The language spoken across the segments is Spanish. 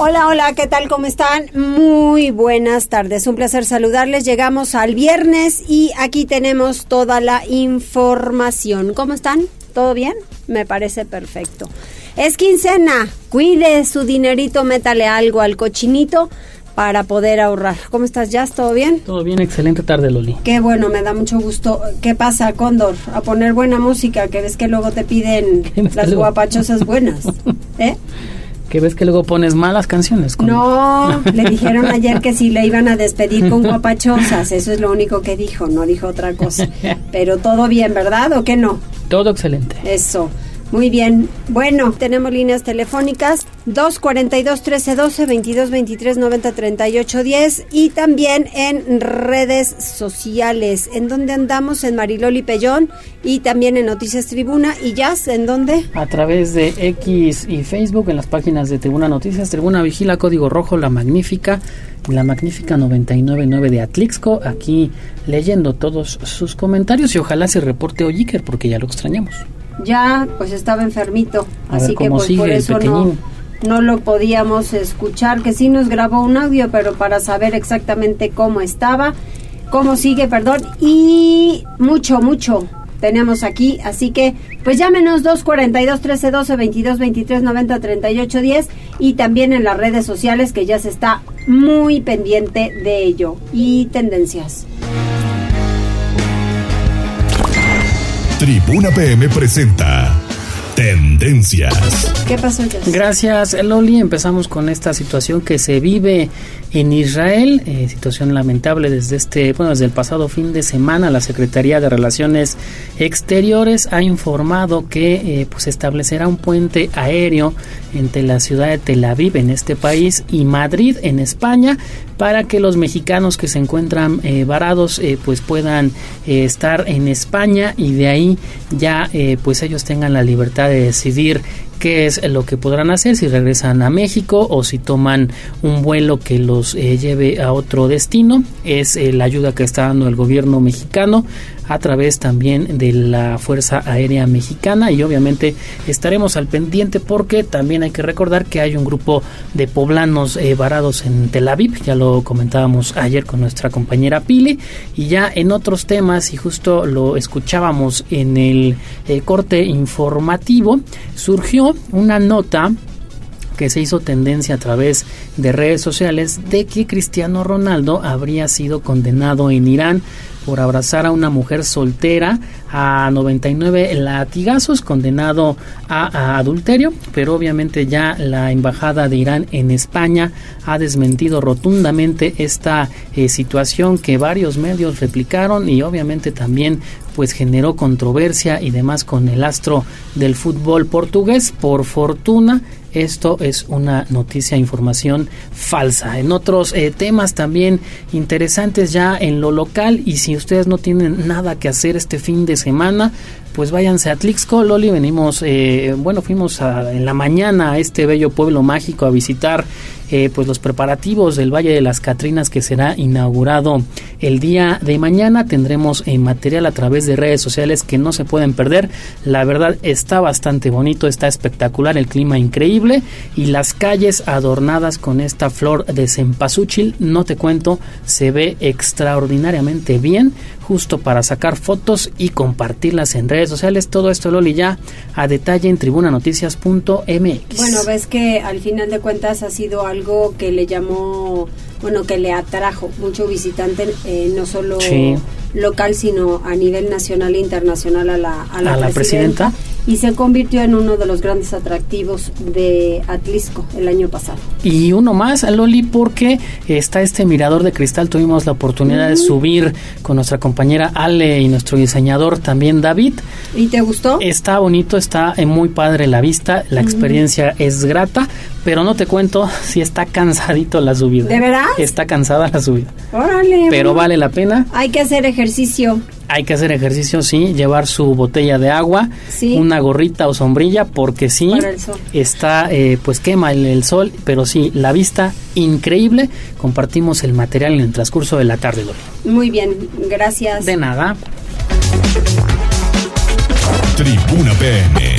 Hola, hola, ¿qué tal? ¿Cómo están? Muy buenas tardes. Un placer saludarles. Llegamos al viernes y aquí tenemos toda la información. ¿Cómo están? ¿Todo bien? Me parece perfecto. Es quincena. Cuide su dinerito, métale algo al cochinito para poder ahorrar. ¿Cómo estás, Jazz? ¿Todo bien? Todo bien, excelente tarde, Loli. Qué bueno, me da mucho gusto. ¿Qué pasa, Cóndor? A poner buena música, que ves que luego te piden las guapachosas buenas. ¿Eh? Que ves que luego pones malas canciones. No, le dijeron ayer que si le iban a despedir con guapachosas, eso es lo único que dijo, no dijo otra cosa. Pero todo bien, ¿verdad o qué no? Todo excelente. Eso. Muy bien. Bueno, tenemos líneas telefónicas 242 1312 2223 90 38 10 y también en redes sociales. ¿En dónde andamos? En Mariloli Pellón y también en Noticias Tribuna. ¿Y Jazz? ¿En dónde? A través de X y Facebook, en las páginas de Tribuna Noticias. Tribuna Vigila, Código Rojo, La Magnífica. La magnífica 999 de Atlixco, aquí leyendo todos sus comentarios y ojalá se reporte Ojiker porque ya lo extrañamos ya pues estaba enfermito, así que pues por eso no, no lo podíamos escuchar, que sí nos grabó un audio, pero para saber exactamente cómo estaba, cómo sigue, perdón, y mucho, mucho tenemos aquí, así que pues llámenos 242 1312 22 23 90 38 10 y también en las redes sociales que ya se está muy pendiente de ello y tendencias. Tribuna PM presenta Tendencias. ¿Qué pasó, Gracias, Loli. Empezamos con esta situación que se vive en Israel, eh, situación lamentable desde este, bueno, desde el pasado fin de semana. La Secretaría de Relaciones Exteriores ha informado que eh, pues establecerá un puente aéreo entre la ciudad de Tel Aviv en este país y Madrid en España para que los mexicanos que se encuentran eh, varados pues puedan estar en España y de ahí ya pues ellos tengan la libertad de decidir qué es lo que podrán hacer, si regresan a México o si toman un vuelo que los eh, lleve a otro destino. Es eh, la ayuda que está dando el gobierno mexicano a través también de la Fuerza Aérea Mexicana. Y obviamente estaremos al pendiente porque también hay que recordar que hay un grupo de poblanos eh, varados en Tel Aviv, ya lo comentábamos ayer con nuestra compañera Pili. Y ya en otros temas y justo lo escuchábamos en el corte informativo, surgió una nota que se hizo tendencia a través de redes sociales de que Cristiano Ronaldo habría sido condenado en Irán por abrazar a una mujer soltera a 99 latigazos, condenado a, adulterio, pero obviamente ya la embajada de Irán en España ha desmentido rotundamente esta eh, situación que varios medios replicaron y obviamente también pues generó controversia y demás con el astro del fútbol portugués. Por fortuna, esto es una noticia, información falsa. En otros eh, temas también interesantes ya en lo local y si ustedes no tienen nada que hacer este fin de semana, pues váyanse a Tlixco, Loli, venimos, eh, bueno, fuimos en la mañana a este bello pueblo mágico a visitar eh, pues los preparativos del Valle de las Catrinas que será inaugurado el día de mañana. Tendremos eh, material a través de redes sociales que no se pueden perder. La verdad está bastante bonito, está espectacular, el clima increíble y las calles adornadas con esta flor de cempasúchil, no te cuento, se ve extraordinariamente bien justo para sacar fotos y compartirlas en redes sociales. Todo esto, Loli, ya a detalle en tribunanoticias.mx. Bueno, ves que al final de cuentas ha sido algo que le llamó, bueno, que le atrajo mucho visitante, eh, no solo local, sino a nivel nacional e internacional a la, a la, presidenta. y se convirtió en uno de los grandes atractivos de Atlisco el año pasado. Y uno más, Loli, porque está este mirador de cristal. Tuvimos la oportunidad de subir con nuestra compañera Ale y nuestro diseñador también David. ¿Y te gustó? Está bonito, está muy padre la vista, la experiencia es grata, pero no te cuento si está cansadito la subida. ¿De verdad? Está cansada la subida. Órale. Pero vale la pena. Hay que hacer ejercicio. Hay que hacer ejercicio, sí, llevar su botella de agua, una gorrita o sombrilla, porque sí, está, eh, pues quema el, el, sol, pero sí, la vista increíble. Compartimos el material en el transcurso de la tarde, Muy bien, gracias. De nada. Tribuna PM.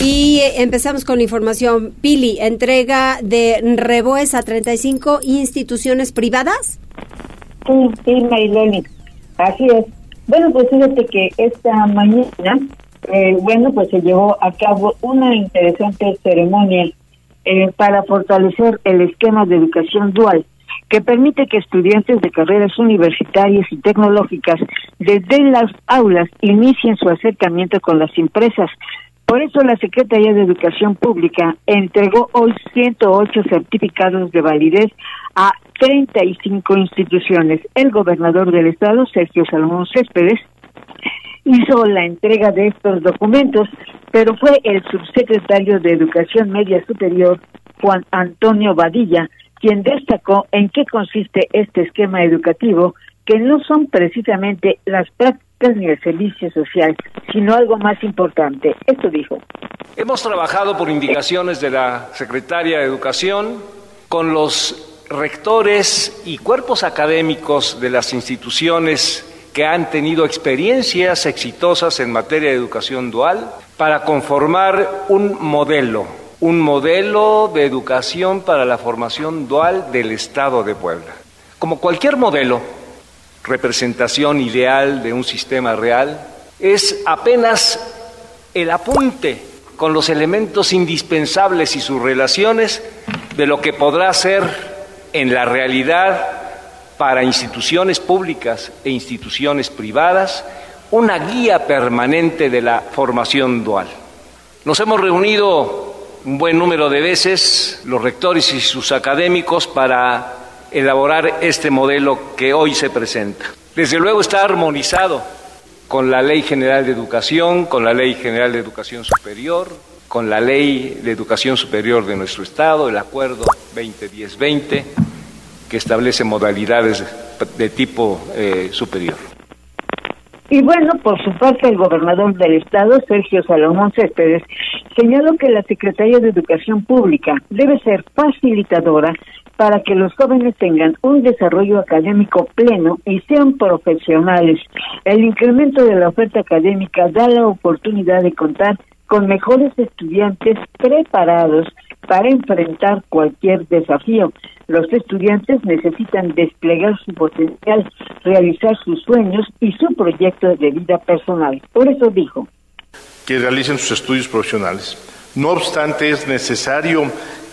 Y empezamos con la información. Pili, entrega de Reboes a 35 instituciones privadas. Sí, sí. Así es. Bueno, pues fíjate que esta mañana, eh, bueno, pues se llevó a cabo una interesante ceremonia eh, para fortalecer el esquema de educación dual que permite que estudiantes de carreras universitarias y tecnológicas desde las aulas inicien su acercamiento con las empresas. Por eso la Secretaría de Educación Pública entregó hoy 108 certificados de validez a 35 instituciones. El gobernador del estado, Sergio Salomón Céspedes, hizo la entrega de estos documentos, pero fue el subsecretario de Educación Media Superior, Juan Antonio Badilla, quien destacó en qué consiste este esquema educativo, que no son precisamente las prácticas ni el servicio social, sino algo más importante. Esto dijo. Hemos trabajado por indicaciones de la Secretaria de Educación con los rectores y cuerpos académicos de las instituciones que han tenido experiencias exitosas en materia de educación dual para conformar un modelo un modelo de educación para la formación dual del Estado de Puebla. Como cualquier modelo, representación ideal de un sistema real, es apenas el apunte con los elementos indispensables y sus relaciones de lo que podrá ser en la realidad para instituciones públicas e instituciones privadas una guía permanente de la formación dual. Nos hemos reunido un buen número de veces los rectores y sus académicos para elaborar este modelo que hoy se presenta. Desde luego está armonizado con la Ley General de Educación, con la Ley General de Educación Superior, con la Ley de Educación Superior de nuestro Estado, el Acuerdo 2010-20, que establece modalidades de tipo eh, superior. Y bueno, por su parte, el gobernador del estado, Sergio Salomón Céspedes, señaló que la Secretaría de Educación Pública debe ser facilitadora para que los jóvenes tengan un desarrollo académico pleno y sean profesionales. El incremento de la oferta académica da la oportunidad de contar con mejores estudiantes preparados para enfrentar cualquier desafío. Los estudiantes necesitan desplegar su potencial, realizar sus sueños y su proyecto de vida personal. Por eso dijo. Que realicen sus estudios profesionales. No obstante, es necesario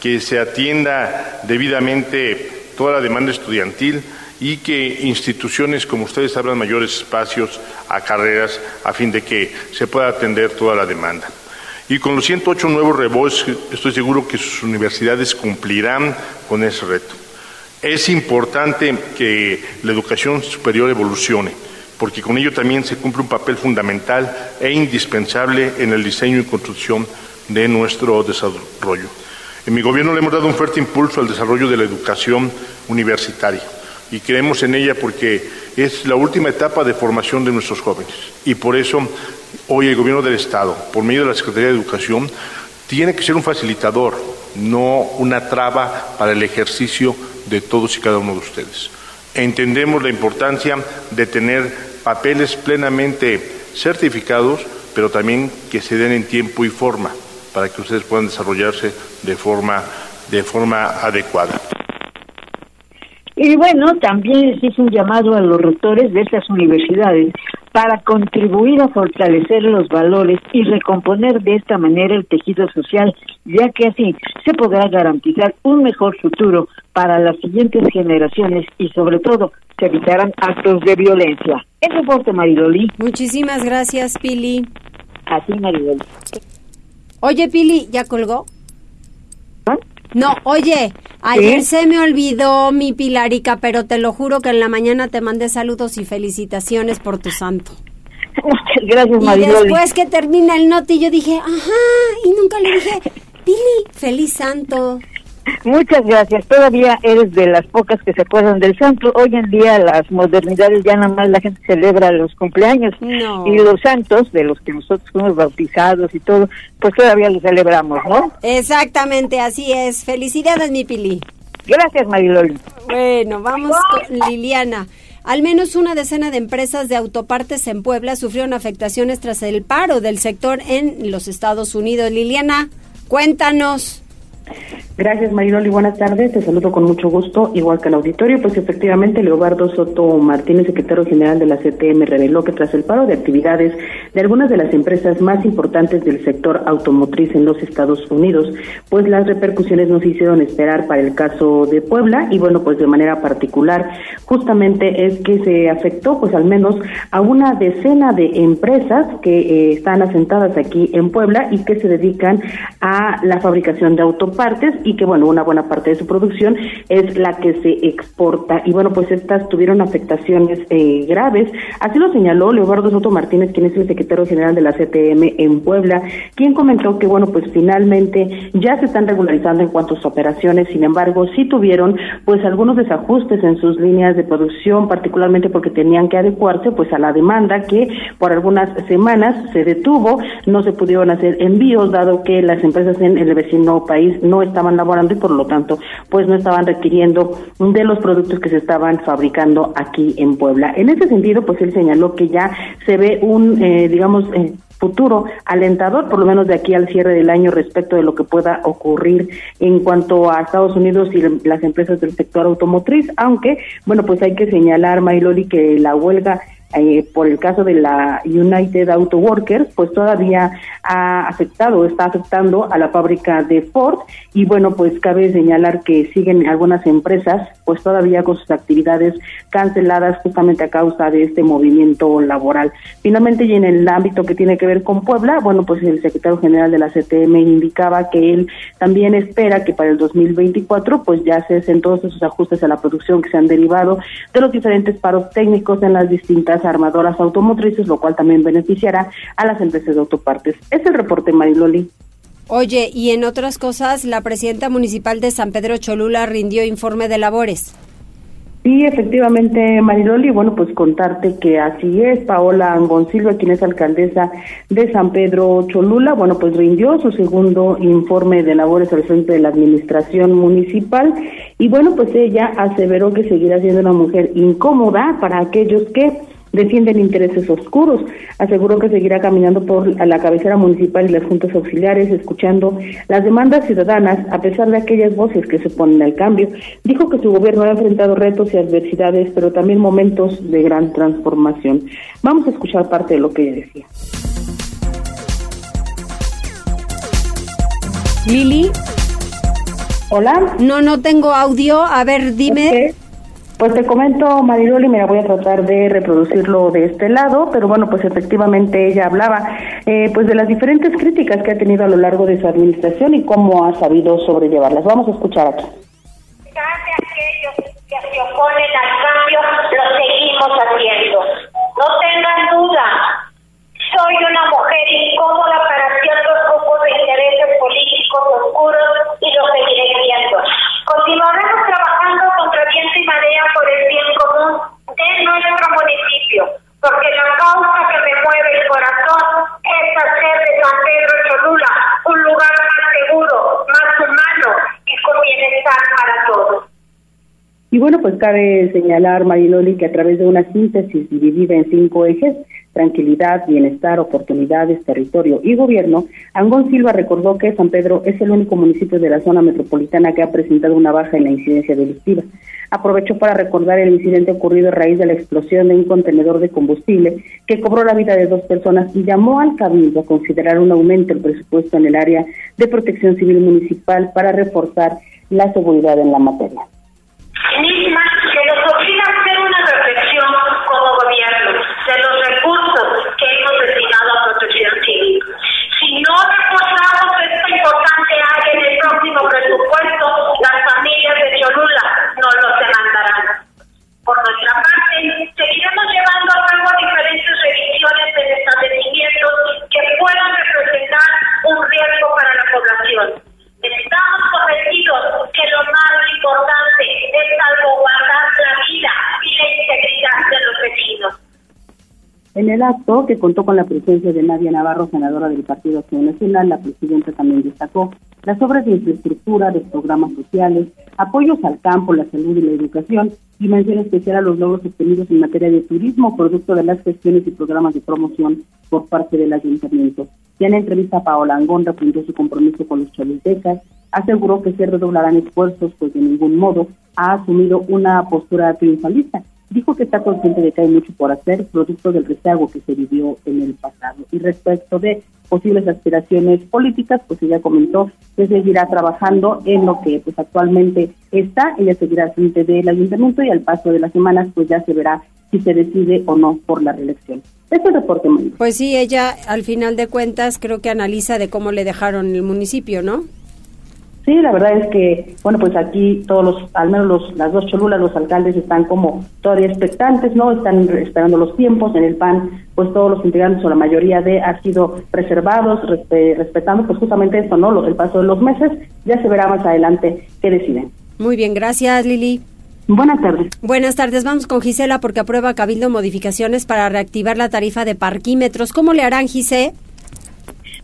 que se atienda debidamente toda la demanda estudiantil y que instituciones como ustedes abran mayores espacios a carreras a fin de que se pueda atender toda la demanda. Y con los 108 nuevos rebots estoy seguro que sus universidades cumplirán con ese reto. Es importante que la educación superior evolucione, porque con ello también se cumple un papel fundamental e indispensable en el diseño y construcción de nuestro desarrollo. En mi gobierno le hemos dado un fuerte impulso al desarrollo de la educación universitaria y creemos en ella porque es la última etapa de formación de nuestros jóvenes y por eso Hoy el gobierno del Estado, por medio de la Secretaría de Educación, tiene que ser un facilitador, no una traba para el ejercicio de todos y cada uno de ustedes. Entendemos la importancia de tener papeles plenamente certificados, pero también que se den en tiempo y forma para que ustedes puedan desarrollarse de forma, de forma adecuada. Y bueno, también les hice un llamado a los rectores de estas universidades para contribuir a fortalecer los valores y recomponer de esta manera el tejido social, ya que así se podrá garantizar un mejor futuro para las siguientes generaciones y sobre todo se evitarán actos de violencia. Es reporte Maridoli. Muchísimas gracias, Pili. Así, Maribel. Oye, Pili, ¿ya colgó? No, oye, ayer se me olvidó mi Pilarica, pero te lo juro que en la mañana te mandé saludos y felicitaciones por tu santo. Muchas gracias, Maribel. Y después que termina el noti, yo dije, ajá, y nunca le dije, Pili, feliz santo. Muchas gracias. Todavía eres de las pocas que se acuerdan del santo. Hoy en día las modernidades ya nada más la gente celebra los cumpleaños y los santos de los que nosotros fuimos bautizados y todo, pues todavía los celebramos, ¿no? Exactamente, así es. Felicidades, mi Pili. Gracias, Mariloli. Bueno, vamos con Liliana. Al menos una decena de empresas de autopartes en Puebla sufrieron afectaciones tras el paro del sector en los Estados Unidos. Liliana, cuéntanos. Gracias, Mariloli. Buenas tardes. Te saludo con mucho gusto, igual que al auditorio. Pues efectivamente, Leobardo Soto Martínez, secretario general de la CTM, reveló que tras el paro de actividades de algunas de las empresas más importantes del sector automotriz en los Estados Unidos, pues las repercusiones no se hicieron esperar para el caso de Puebla y bueno, pues de manera particular, justamente es que se afectó pues al menos a una decena de empresas que eh, están asentadas aquí en Puebla y que se dedican a la fabricación de autopartes partes y que, bueno, una buena parte de su producción es la que se exporta. Y bueno, pues estas tuvieron afectaciones eh, graves. Así lo señaló Leobardo Soto Martínez, quien es el secretario general de la CTM en Puebla, quien comentó que, bueno, pues finalmente ya se están regularizando en cuanto a sus operaciones. Sin embargo, sí tuvieron, pues, algunos desajustes en sus líneas de producción, particularmente porque tenían que adecuarse, pues, a la demanda que por algunas semanas se detuvo, no se pudieron hacer envíos, dado que las empresas en el vecino país no estaban laborando y por lo tanto pues no estaban requiriendo de los productos que se estaban fabricando aquí en Puebla. En ese sentido pues él señaló que ya se ve un eh, digamos eh, futuro alentador, por lo menos de aquí al cierre del año, respecto de lo que pueda ocurrir en cuanto a Estados Unidos y las empresas del sector automotriz, aunque, bueno, pues hay que señalar, Mayloli, que la huelga eh, por el caso de la United Auto Workers, pues todavía ha afectado, está afectando a la fábrica de Ford y bueno, pues cabe señalar que siguen algunas empresas pues todavía con sus actividades canceladas justamente a causa de este movimiento laboral. Finalmente y en el ámbito que tiene que ver con Puebla, bueno, pues el secretario general de la CTM indicaba que él también espera que para el 2024 pues ya se hacen todos esos ajustes a la producción que se han derivado de los diferentes paros técnicos en las distintas armadoras automotrices, lo cual también beneficiará a las empresas de autopartes. Es el reporte, Mariloli. Oye, y en otras cosas, la presidenta municipal de San Pedro Cholula rindió informe de labores. Sí, efectivamente, Mariloli, bueno, pues contarte que así es, Paola Angoncilva, quien es alcaldesa de San Pedro Cholula, bueno, pues rindió su segundo informe de labores al frente de la administración municipal y bueno, pues ella aseveró que seguirá siendo una mujer incómoda para aquellos que defienden intereses oscuros. Aseguró que seguirá caminando por la cabecera municipal y las juntas auxiliares, escuchando las demandas ciudadanas, a pesar de aquellas voces que se ponen al cambio. Dijo que su gobierno ha enfrentado retos y adversidades, pero también momentos de gran transformación. Vamos a escuchar parte de lo que ella decía. Lili. Hola. No, no tengo audio. A ver, dime. Pues te comento, Mariloli, mira, voy a tratar de reproducirlo de este lado, pero bueno, pues efectivamente ella hablaba eh, pues de las diferentes críticas que ha tenido a lo largo de su administración y cómo ha sabido sobrellevarlas. Vamos a escuchar aquí. aquellos que se oponen al cambio, lo seguimos haciendo. No tengan duda, soy una mujer incómoda para ciertos grupos de intereses políticos oscuros y lo seguiré siendo. Continuaremos trabajando contra viento y marea por el bien común de nuestro municipio, porque la causa que me mueve el corazón es hacer de San Pedro Cholula un lugar más seguro, más humano y con bienestar para todos. Y bueno, pues cabe señalar, Mariloli, que a través de una síntesis dividida en cinco ejes, tranquilidad, bienestar, oportunidades, territorio y gobierno, Angón Silva recordó que San Pedro es el único municipio de la zona metropolitana que ha presentado una baja en la incidencia delictiva. Aprovechó para recordar el incidente ocurrido a raíz de la explosión de un contenedor de combustible que cobró la vida de dos personas y llamó al Cabildo a considerar un aumento del presupuesto en el área de protección civil municipal para reforzar la seguridad en la materia mismas que nos obliga a hacer una reflexión como gobierno de los recursos que hemos destinado a protección civil. Si no reforzamos esta importante área en el próximo presupuesto, las familias de Cholula no lo demandarán. Por nuestra parte, seguiremos llevando a cabo diferentes revisiones de establecimientos que puedan representar un riesgo para la población Estamos convencidos que lo más importante es salvaguardar la vida y la integridad de los vecinos. En el acto, que contó con la presencia de Nadia Navarro, senadora del Partido Acción Nacional, la presidenta también destacó las obras de infraestructura, de programas sociales, apoyos al campo, la salud y la educación, y mención especial a los logros obtenidos en materia de turismo, producto de las gestiones y programas de promoción por parte del ayuntamiento. Ya en entrevista, Paola Angón refrendó su compromiso con aseguró que se redoblarán esfuerzos, pues de ningún modo ha asumido una postura triunfalista dijo que está consciente de que hay mucho por hacer, producto del rezago que se vivió en el pasado. Y respecto de posibles aspiraciones políticas, pues ella comentó que seguirá trabajando en lo que pues actualmente está, ella seguirá al frente del ayuntamiento y al paso de las semanas pues ya se verá si se decide o no por la reelección. Pues sí, ella al final de cuentas creo que analiza de cómo le dejaron el municipio, ¿no? Sí, la verdad es que, bueno, pues aquí todos los, al menos los, las dos cholulas, los alcaldes están como todavía expectantes, ¿no? Están esperando los tiempos. En el PAN, pues todos los integrantes o la mayoría de han sido preservados, respetando pues justamente eso, ¿no? El paso de los meses. Ya se verá más adelante qué deciden. Muy bien, gracias Lili. Buenas tardes. Buenas tardes. Vamos con Gisela porque aprueba Cabildo modificaciones para reactivar la tarifa de parquímetros. ¿Cómo le harán, Gisela?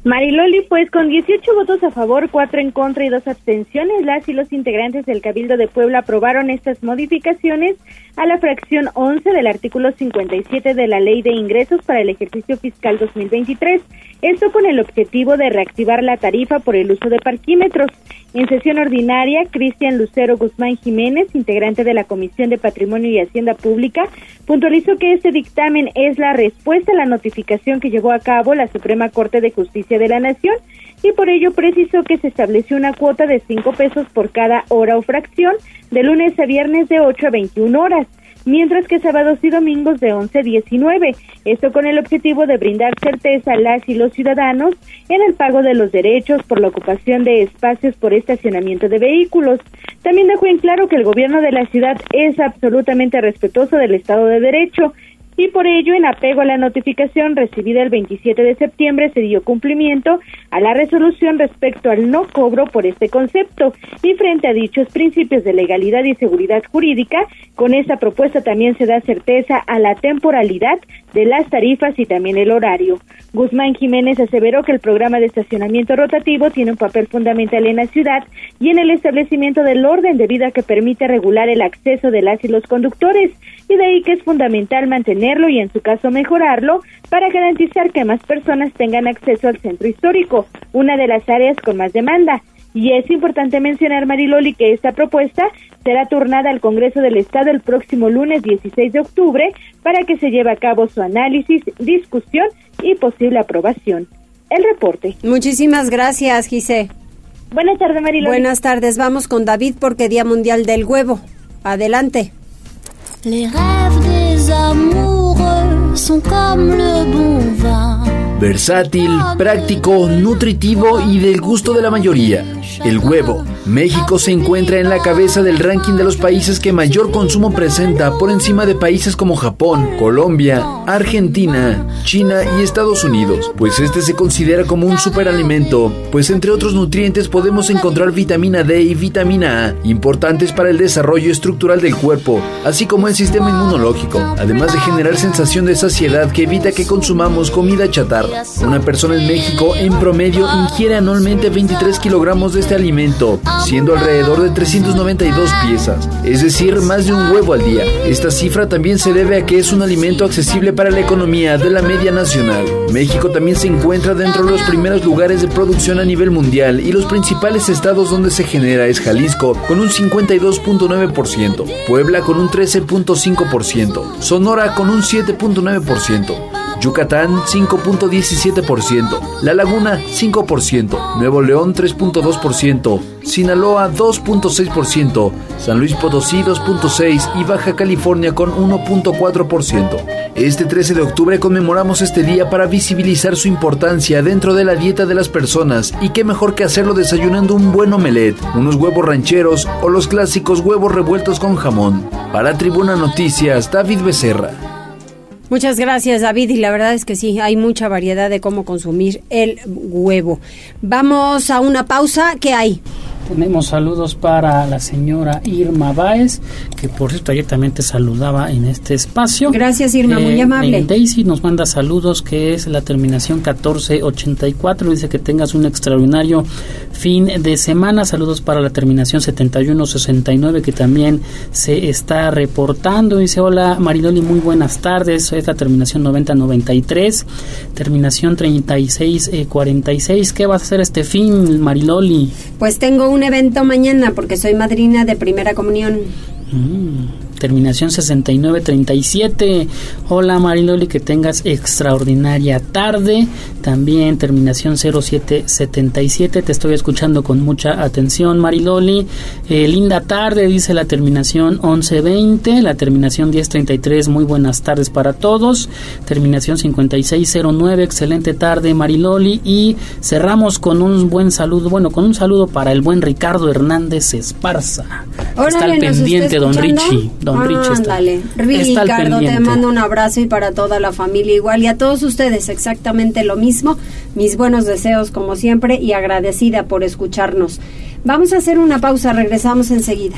Mariloli, pues con 18 votos a favor, 4 en contra y 2 abstenciones, las y los integrantes del Cabildo de Puebla aprobaron estas modificaciones a la fracción 11 del artículo 57 de la Ley de Ingresos para el ejercicio fiscal 2023. Esto con el objetivo de reactivar la tarifa por el uso de parquímetros. En sesión ordinaria, Cristian Lucero Guzmán Jiménez, integrante de la Comisión de Patrimonio y Hacienda Pública, puntualizó que este dictamen es la respuesta a la notificación que llevó a cabo la Suprema Corte de Justicia de la Nación y por ello precisó que se estableció una cuota de cinco pesos por cada hora o fracción de lunes a viernes de 8 a 21 horas mientras que sábados y domingos de 11 a 19. Esto con el objetivo de brindar certeza a las y los ciudadanos en el pago de los derechos por la ocupación de espacios por estacionamiento de vehículos. También dejó en claro que el gobierno de la ciudad es absolutamente respetuoso del Estado de Derecho y por ello, en apego a la notificación recibida el 27 de septiembre, se dio cumplimiento a la resolución respecto al no cobro por este concepto. Y frente a dichos principios de legalidad y seguridad jurídica, con esta propuesta también se da certeza a la temporalidad de las tarifas y también el horario. Guzmán Jiménez aseveró que el programa de estacionamiento rotativo tiene un papel fundamental en la ciudad y en el establecimiento del orden debido a que permite regular el acceso de las y los conductores y de ahí que es fundamental mantenerlo y en su caso mejorarlo para garantizar que más personas tengan acceso al centro histórico, una de las áreas con más demanda. Y es importante mencionar, Mariloli, que esta propuesta será turnada al Congreso del Estado el próximo lunes 16 de octubre para que se lleve a cabo su análisis, discusión y posible aprobación. El reporte. Muchísimas gracias, Gise. Buenas tardes, Mariloli. Buenas tardes. Vamos con David porque Día Mundial del Huevo. Adelante. Les rêves des amoureux sont comme le bon vin. Versátil, práctico, nutritivo y del gusto de la mayoría. El huevo. México se encuentra en la cabeza del ranking de los países que mayor consumo presenta por encima de países como Japón, Colombia, Argentina, China y Estados Unidos, pues este se considera como un superalimento, pues entre otros nutrientes podemos encontrar vitamina D y vitamina A, importantes para el desarrollo estructural del cuerpo, así como el sistema inmunológico, además de generar sensación de saciedad que evita que consumamos comida chatarra. Una persona en México en promedio ingiere anualmente 23 kilogramos de este alimento, siendo alrededor de 392 piezas, es decir, más de un huevo al día. Esta cifra también se debe a que es un alimento accesible para la economía de la media nacional. México también se encuentra dentro de los primeros lugares de producción a nivel mundial y los principales estados donde se genera es Jalisco con un 52.9%, Puebla con un 13.5%, Sonora con un 7.9%, Yucatán 5.17%, La Laguna 5%, Nuevo León 3.2%, Sinaloa 2.6%, San Luis Potosí 2.6% y Baja California con 1.4%. Este 13 de octubre conmemoramos este día para visibilizar su importancia dentro de la dieta de las personas y qué mejor que hacerlo desayunando un buen omelet, unos huevos rancheros o los clásicos huevos revueltos con jamón. Para Tribuna Noticias, David Becerra. Muchas gracias David y la verdad es que sí, hay mucha variedad de cómo consumir el huevo. Vamos a una pausa, ¿qué hay? Tenemos saludos para la señora Irma Báez, que por cierto ayer también te saludaba en este espacio. Gracias Irma, muy eh, amable. Daisy nos manda saludos, que es la terminación 1484. Dice que tengas un extraordinario fin de semana. Saludos para la terminación 7169, que también se está reportando. Dice, hola Maridoli, muy buenas tardes. Es la terminación 9093, terminación 3646. ¿Qué vas a hacer este fin, Mariloli? Pues tengo un evento mañana porque soy madrina de primera comunión. Mm terminación 6937. Hola Mariloli, que tengas extraordinaria tarde. También terminación 0777. Te estoy escuchando con mucha atención, Mariloli. Eh, linda tarde, dice la terminación 1120. La terminación 1033. Muy buenas tardes para todos. Terminación 5609. Excelente tarde, Mariloli. Y cerramos con un buen saludo. Bueno, con un saludo para el buen Ricardo Hernández Esparza. está al pendiente, don Richie. Ándale. Ricardo, te mando un abrazo y para toda la familia igual y a todos ustedes exactamente lo mismo. Mis buenos deseos como siempre y agradecida por escucharnos. Vamos a hacer una pausa, regresamos enseguida.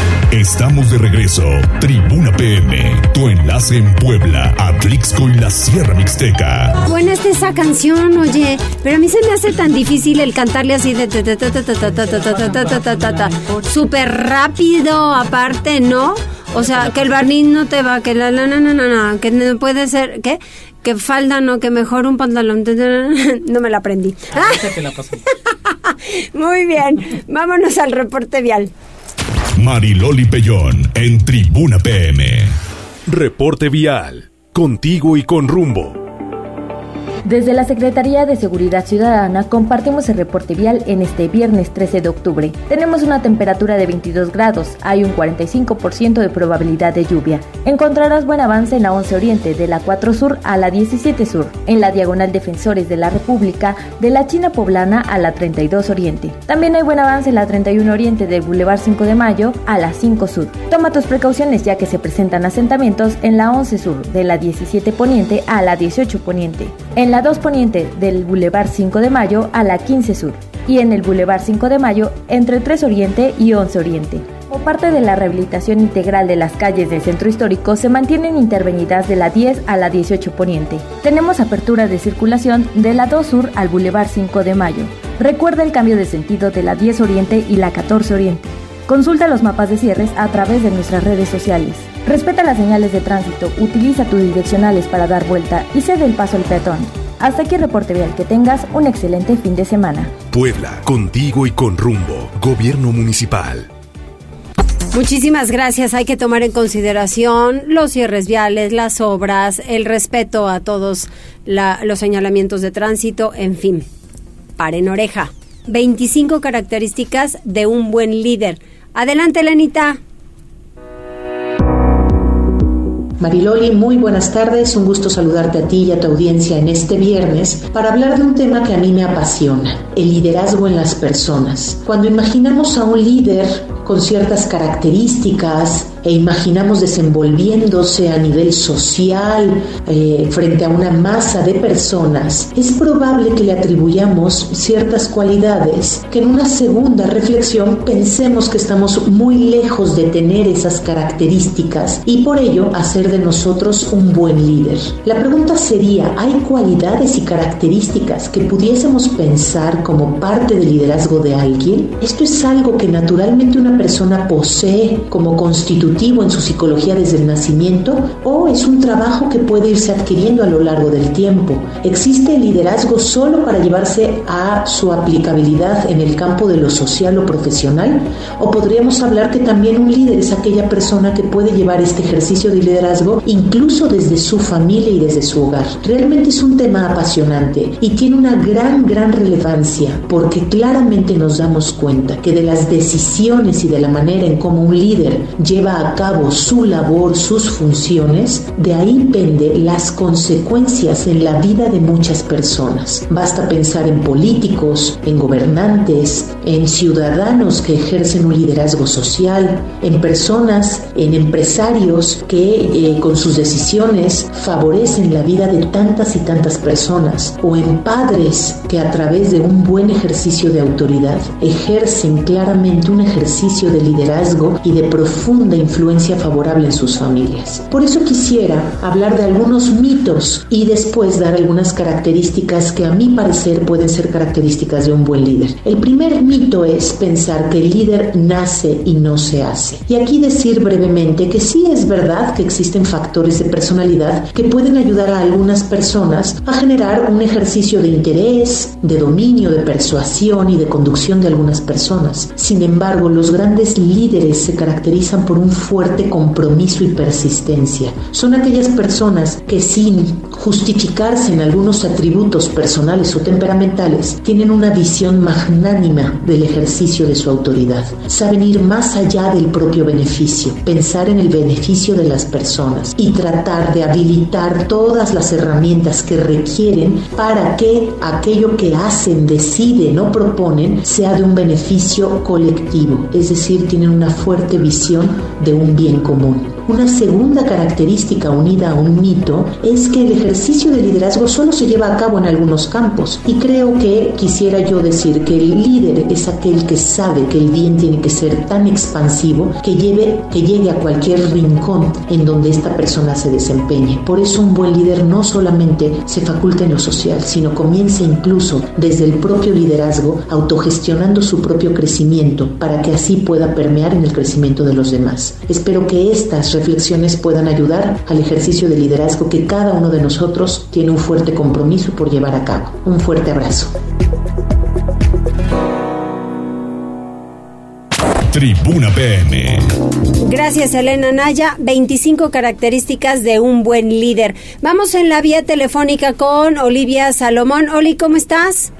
Estamos de regreso. Tribuna PM, tu enlace en Puebla, Atlixco y la Sierra Mixteca. Buena es esa canción, oye, pero a mí se me hace tan difícil el cantarle así de súper rápido, aparte, ¿no? O sea, que el barniz no te va, que la no, no, no, no, que no puede ser, ¿qué? Que falda, no, que mejor un pantalón. No me la aprendí. Muy bien, vámonos al reporte vial. Mariloli Pellón en Tribuna PM. Reporte vial. Contigo y con rumbo. Desde la Secretaría de Seguridad Ciudadana compartimos el reporte vial en este viernes 13 de octubre. Tenemos una temperatura de 22 grados, hay un 45% de probabilidad de lluvia. Encontrarás buen avance en la 11 Oriente, de la 4 Sur a la 17 Sur, en la Diagonal Defensores de la República, de la China Poblana a la 32 Oriente. También hay buen avance en la 31 Oriente del Boulevard 5 de Mayo a la 5 Sur. Toma tus precauciones ya que se presentan asentamientos en la 11 Sur, de la 17 Poniente a la 18 Poniente. En la 2 Poniente del Boulevard 5 de Mayo a la 15 Sur y en el Boulevard 5 de Mayo entre 3 Oriente y 11 Oriente. Como parte de la rehabilitación integral de las calles del centro histórico, se mantienen intervenidas de la 10 a la 18 Poniente. Tenemos apertura de circulación de la 2 Sur al Boulevard 5 de Mayo. Recuerda el cambio de sentido de la 10 Oriente y la 14 Oriente. Consulta los mapas de cierres a través de nuestras redes sociales. Respeta las señales de tránsito, utiliza tus direccionales para dar vuelta y cede el paso al peatón. Hasta aquí el reporte vial. Que tengas un excelente fin de semana. Puebla, contigo y con rumbo. Gobierno Municipal. Muchísimas gracias. Hay que tomar en consideración los cierres viales, las obras, el respeto a todos los señalamientos de tránsito, en fin. Paren oreja. 25 características de un buen líder. Adelante, Lenita. Mariloli, muy buenas tardes. Un gusto saludarte a ti y a tu audiencia en este viernes para hablar de un tema que a mí me apasiona, el liderazgo en las personas. Cuando imaginamos a un líder con ciertas características, e imaginamos desenvolviéndose a nivel social eh, frente a una masa de personas, es probable que le atribuyamos ciertas cualidades que en una segunda reflexión pensemos que estamos muy lejos de tener esas características y por ello hacer de nosotros un buen líder. La pregunta sería, ¿hay cualidades y características que pudiésemos pensar como parte del liderazgo de alguien? Esto es algo que naturalmente una persona posee como en su psicología desde el nacimiento o es un trabajo que puede irse adquiriendo a lo largo del tiempo. ¿Existe el liderazgo solo para llevarse a su aplicabilidad en el campo de lo social o profesional? ¿O podríamos hablar que también un líder es aquella persona que puede llevar este ejercicio de liderazgo incluso desde su familia y desde su hogar? Realmente es un tema apasionante y tiene una gran, gran relevancia porque claramente nos damos cuenta que de las decisiones y de la manera en cómo un líder lleva a cabo su labor, sus funciones, de ahí pende las consecuencias en la vida de muchas personas. Basta pensar en políticos, en gobernantes, en ciudadanos que ejercen un liderazgo social, en personas, en empresarios que eh, con sus decisiones favorecen la vida de tantas y tantas personas, o en padres que a través de un buen ejercicio de autoridad ejercen claramente un ejercicio de liderazgo y de profunda influencia favorable en sus familias. Por eso quisiera hablar de algunos mitos y después dar algunas características que a mi parecer pueden ser características de un buen líder. El primer mito es pensar que el líder nace y no se hace. Y aquí decir brevemente que sí es verdad que existen factores de personalidad que pueden ayudar a algunas personas a generar un ejercicio de interés, de dominio, de persuasión y de conducción de algunas personas. Sin embargo, los grandes líderes se caracterizan por un fuerte compromiso y persistencia. Son aquellas personas que sin justificarse en algunos atributos personales o temperamentales, tienen una visión magnánima del ejercicio de su autoridad. Saben ir más allá del propio beneficio, pensar en el beneficio de las personas y tratar de habilitar todas las herramientas que requieren para que aquello que hacen, deciden o proponen sea de un beneficio colectivo, es decir, tienen una fuerte visión de un bien común. Una segunda característica unida a un mito es que el ejercicio de liderazgo solo se lleva a cabo en algunos campos y creo que quisiera yo decir que el líder es aquel que sabe que el bien tiene que ser tan expansivo que lleve que llegue a cualquier rincón en donde esta persona se desempeñe. Por eso un buen líder no solamente se faculta en lo social, sino comienza incluso desde el propio liderazgo autogestionando su propio crecimiento para que así pueda permear en el crecimiento de los demás. Espero que estas reflexiones puedan ayudar al ejercicio de liderazgo que cada uno de nosotros tiene un fuerte compromiso por llevar a cabo. Un fuerte abrazo. Tribuna PM. Gracias, Elena Naya. 25 características de un buen líder. Vamos en la vía telefónica con Olivia Salomón. Oli, ¿cómo estás?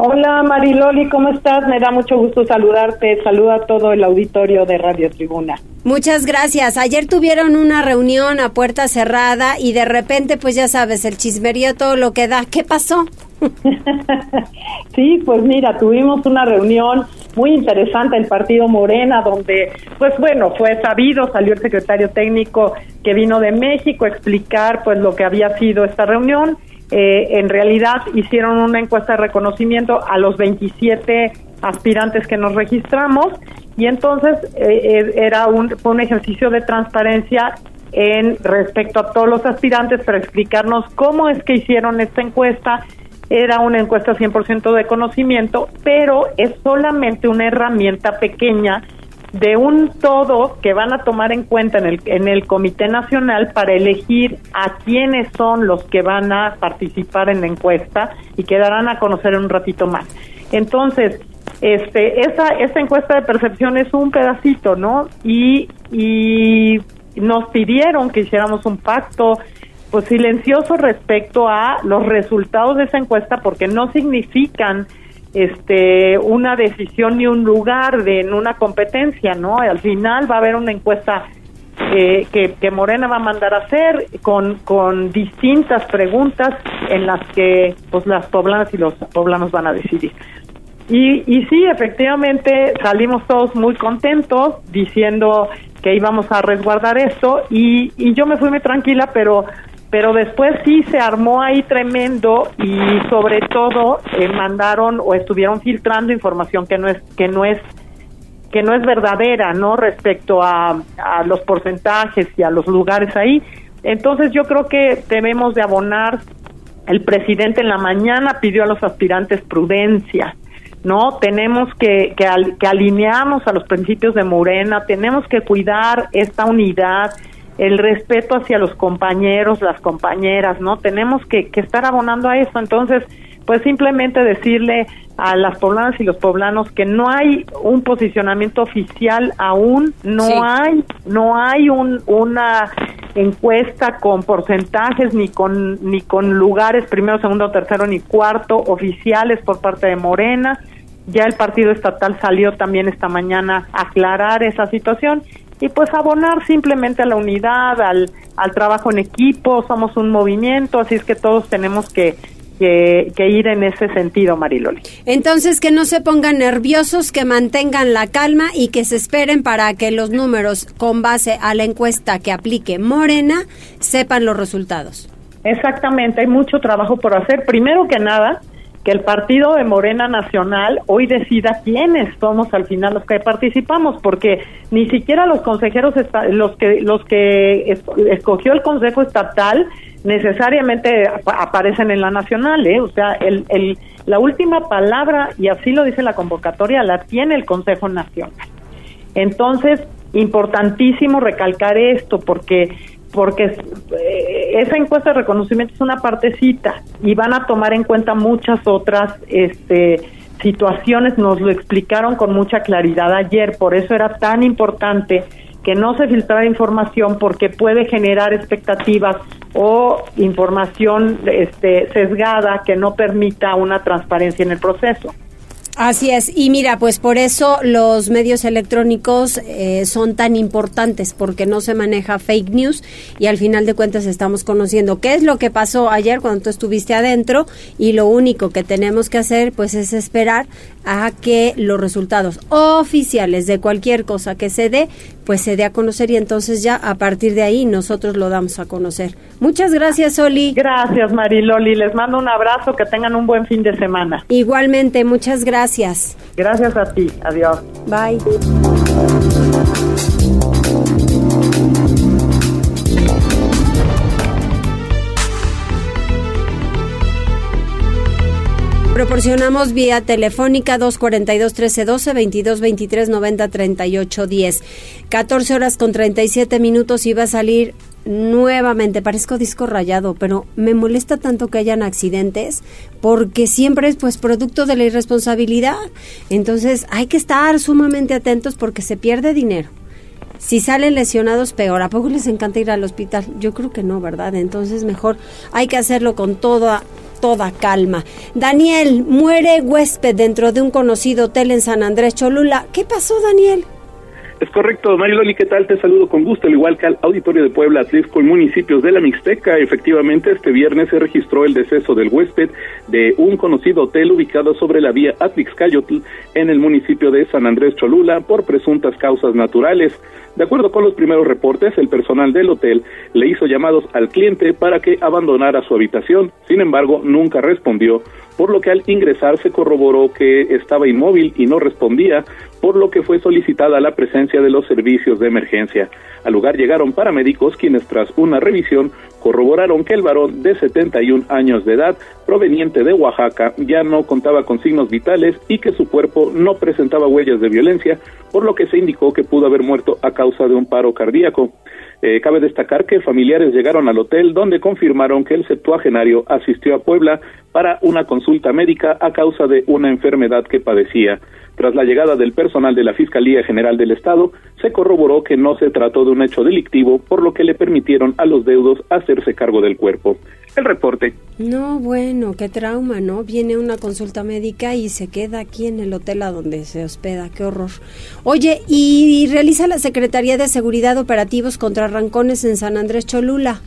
Hola Mariloli, ¿cómo estás? Me da mucho gusto saludarte. Saluda a todo el auditorio de Radio Tribuna. Muchas gracias. Ayer tuvieron una reunión a puerta cerrada y de repente, pues ya sabes, el chismerío todo lo que da. ¿Qué pasó? sí, pues mira, tuvimos una reunión muy interesante el partido Morena, donde, pues bueno, fue sabido, salió el secretario técnico que vino de México a explicar pues lo que había sido esta reunión eh, en realidad hicieron una encuesta de reconocimiento a los 27 aspirantes que nos registramos y entonces eh, eh, era un, fue un ejercicio de transparencia en respecto a todos los aspirantes para explicarnos cómo es que hicieron esta encuesta. Era una encuesta 100% de conocimiento, pero es solamente una herramienta pequeña de un todo que van a tomar en cuenta en el, en el Comité Nacional para elegir a quiénes son los que van a participar en la encuesta y que darán a conocer en un ratito más. Entonces, este, esa, esta encuesta de percepción es un pedacito, ¿no? Y, y nos pidieron que hiciéramos un pacto pues silencioso respecto a los resultados de esa encuesta porque no significan este una decisión ni un lugar de en una competencia, ¿no? Al final va a haber una encuesta eh, que, que, Morena va a mandar a hacer con, con distintas preguntas en las que pues las poblanas y los poblanos van a decidir. Y, y sí, efectivamente salimos todos muy contentos diciendo que íbamos a resguardar esto y, y yo me fui muy tranquila, pero pero después sí se armó ahí tremendo y sobre todo eh, mandaron o estuvieron filtrando información que no es que no es que no es verdadera no respecto a, a los porcentajes y a los lugares ahí. Entonces yo creo que debemos de abonar. El presidente en la mañana pidió a los aspirantes prudencia no tenemos que, que, que alinearnos a los principios de Morena tenemos que cuidar esta unidad el respeto hacia los compañeros, las compañeras, ¿no? Tenemos que, que estar abonando a eso. Entonces, pues simplemente decirle a las poblanas y los poblanos que no hay un posicionamiento oficial aún, no hay, no hay un, una encuesta con porcentajes ni con ni con lugares primero, segundo, tercero ni cuarto oficiales por parte de Morena. Ya el partido estatal salió también esta mañana a aclarar esa situación y pues abonar simplemente a la unidad, al, al trabajo en equipo, somos un movimiento, así es que todos tenemos que, que, ir en ese sentido, Mariloli. Entonces, que no se pongan nerviosos, que mantengan la calma y que se esperen para que los números con base a la encuesta que aplique Morena sepan los resultados. Exactamente, hay mucho trabajo por hacer. Primero que nada, que el partido de Morena Nacional hoy decida quiénes somos al final los que participamos, porque ni siquiera los consejeros, los que, los que escogió el Consejo Estatal necesariamente aparecen en la nacional, ¿eh? o sea, el, el, la última palabra, y así lo dice la convocatoria, la tiene el Consejo Nacional. Entonces, importantísimo recalcar esto, porque porque eh, esa encuesta de reconocimiento es una partecita y van a tomar en cuenta muchas otras este, situaciones, nos lo explicaron con mucha claridad ayer, por eso era tan importante que no se filtrara información porque puede generar expectativas o información este, sesgada que no permita una transparencia en el proceso. Así es, y mira, pues por eso los medios electrónicos eh, son tan importantes, porque no se maneja fake news y al final de cuentas estamos conociendo qué es lo que pasó ayer cuando tú estuviste adentro y lo único que tenemos que hacer pues es esperar a que los resultados oficiales de cualquier cosa que se dé pues se dé a conocer y entonces ya a partir de ahí nosotros lo damos a conocer. Muchas gracias, Oli. Gracias, Mariloli. Les mando un abrazo, que tengan un buen fin de semana. Igualmente, muchas gracias. Gracias a ti. Adiós. Bye. Proporcionamos vía telefónica 242-1312, 22-23-90-38-10. 14 horas con 37 minutos y va a salir nuevamente, parezco disco rayado, pero me molesta tanto que hayan accidentes porque siempre es pues producto de la irresponsabilidad. Entonces hay que estar sumamente atentos porque se pierde dinero. Si salen lesionados, peor. ¿A poco les encanta ir al hospital? Yo creo que no, ¿verdad? Entonces mejor hay que hacerlo con toda toda calma. Daniel, muere huésped dentro de un conocido hotel en San Andrés Cholula. ¿Qué pasó, Daniel? Es correcto, Mariloli, ¿qué tal? Te saludo con gusto, al igual que al Auditorio de Puebla, Atlisco y municipios de la Mixteca. Efectivamente, este viernes se registró el deceso del huésped de un conocido hotel ubicado sobre la vía Atlixcayotl en el municipio de San Andrés Cholula por presuntas causas naturales. De acuerdo con los primeros reportes, el personal del hotel le hizo llamados al cliente para que abandonara su habitación. Sin embargo, nunca respondió, por lo que al ingresar se corroboró que estaba inmóvil y no respondía, por lo que fue solicitada la presencia de los servicios de emergencia. Al lugar llegaron paramédicos quienes tras una revisión corroboraron que el varón de 71 años de edad, proveniente de Oaxaca, ya no contaba con signos vitales y que su cuerpo no presentaba huellas de violencia, por lo que se indicó que pudo haber muerto a causa de un paro cardíaco. Eh, cabe destacar que familiares llegaron al hotel donde confirmaron que el septuagenario asistió a Puebla para una consulta médica a causa de una enfermedad que padecía. Tras la llegada del personal de la Fiscalía General del Estado, se corroboró que no se trató de un hecho delictivo, por lo que le permitieron a los deudos hacerse cargo del cuerpo. El reporte. No, bueno, qué trauma, ¿no? Viene una consulta médica y se queda aquí en el hotel a donde se hospeda, qué horror. Oye, y realiza la Secretaría de Seguridad Operativos contra Rancones en San Andrés Cholula.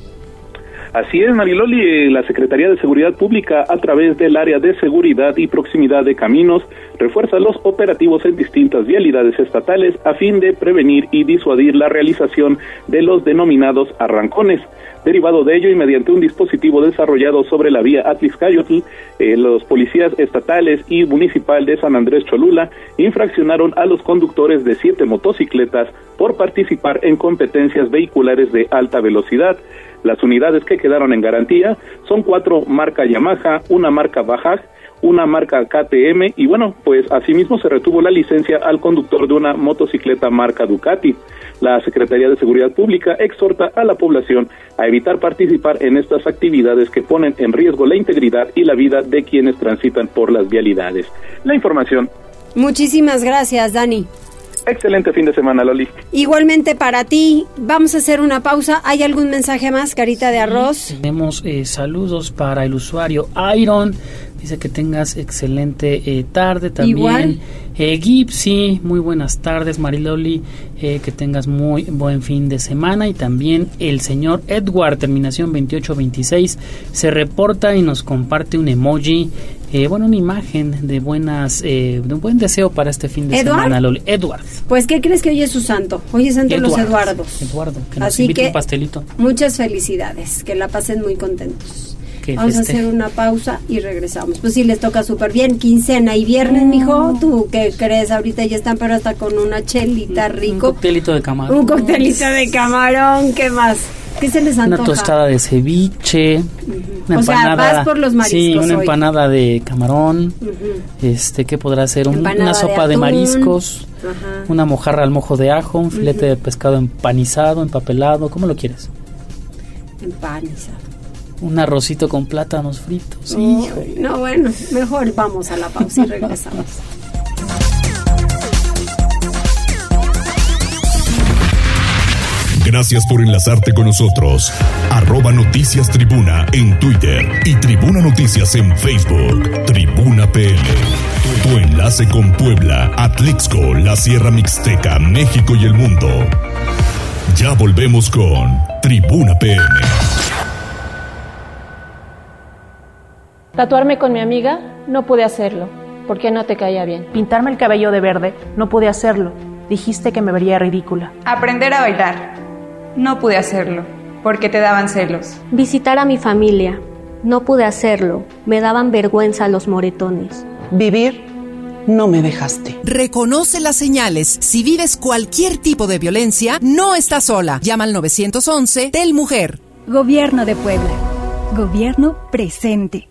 Así es, Mariloli, eh, la Secretaría de Seguridad Pública, a través del área de seguridad y proximidad de caminos, refuerza los operativos en distintas vialidades estatales a fin de prevenir y disuadir la realización de los denominados arrancones. Derivado de ello y mediante un dispositivo desarrollado sobre la vía Atlixcayotl, eh, los policías estatales y municipal de San Andrés Cholula infraccionaron a los conductores de siete motocicletas por participar en competencias vehiculares de alta velocidad. Las unidades que quedaron en garantía son cuatro marca Yamaha, una marca Bajaj, una marca KTM y bueno, pues asimismo se retuvo la licencia al conductor de una motocicleta marca Ducati. La Secretaría de Seguridad Pública exhorta a la población a evitar participar en estas actividades que ponen en riesgo la integridad y la vida de quienes transitan por las vialidades. La información. Muchísimas gracias, Dani. Excelente fin de semana, Loli. Igualmente para ti. Vamos a hacer una pausa. ¿Hay algún mensaje más, carita de arroz? tenemos eh, saludos para el usuario Iron. Dice que tengas excelente eh, tarde también. Igual. Eh, Gipsy, muy buenas tardes. Mariloli, eh, que tengas muy buen fin de semana. Y también el señor Edward, terminación 2826, se reporta y nos comparte un emoji eh, bueno, una imagen de buenas, eh, de un buen deseo para este fin de semana, Loli. Edward. Pues, ¿qué crees que hoy es su santo? Hoy es santo los Eduardos. Eduardo, que nos Así que, un pastelito. Muchas felicidades, que la pasen muy contentos. Vamos a hacer una pausa y regresamos. Pues sí, les toca súper bien. Quincena y viernes, mijo. ¿Tú qué crees? Ahorita ya están, pero hasta con una chelita rico. Un coctelito de camarón. Un coctelito de camarón. ¿Qué más? ¿Qué se les antoja? Una tostada de ceviche, una empanada. por los mariscos Sí, una empanada de camarón. Este, ¿qué podrá ser? una sopa de, mariscos, una mojarra al mojo de ajo, un filete de pescado empanizado, empapelado, ¿cómo lo quieres? Empanizado. Un arrocito con plátanos fritos. no, bueno, mejor vamos a la pausa y regresamos. Gracias por enlazarte con nosotros. Arroba Noticias Tribuna en Twitter y Tribuna Noticias en Facebook. Tribuna PM. Tu enlace con Puebla, Atlixco, la Sierra Mixteca, México y el mundo. Ya volvemos con Tribuna PM. Tatuarme con mi amiga, no pude hacerlo, porque no te caía bien. Pintarme el cabello de verde, no pude hacerlo. Dijiste que me vería ridícula. Aprender a bailar, no pude hacerlo, porque te daban celos. Visitar a mi familia. No pude hacerlo. Me daban vergüenza los moretones. Vivir. No me dejaste. Reconoce las señales. Si vives cualquier tipo de violencia, no estás sola. Llama al 911 Tel Mujer. Gobierno de Puebla. Gobierno presente.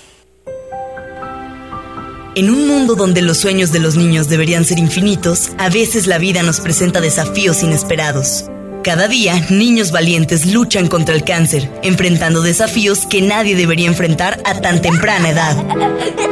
En un mundo donde los sueños de los niños deberían ser infinitos, a veces la vida nos presenta desafíos inesperados. Cada día, niños valientes luchan contra el cáncer, enfrentando desafíos que nadie debería enfrentar a tan temprana edad.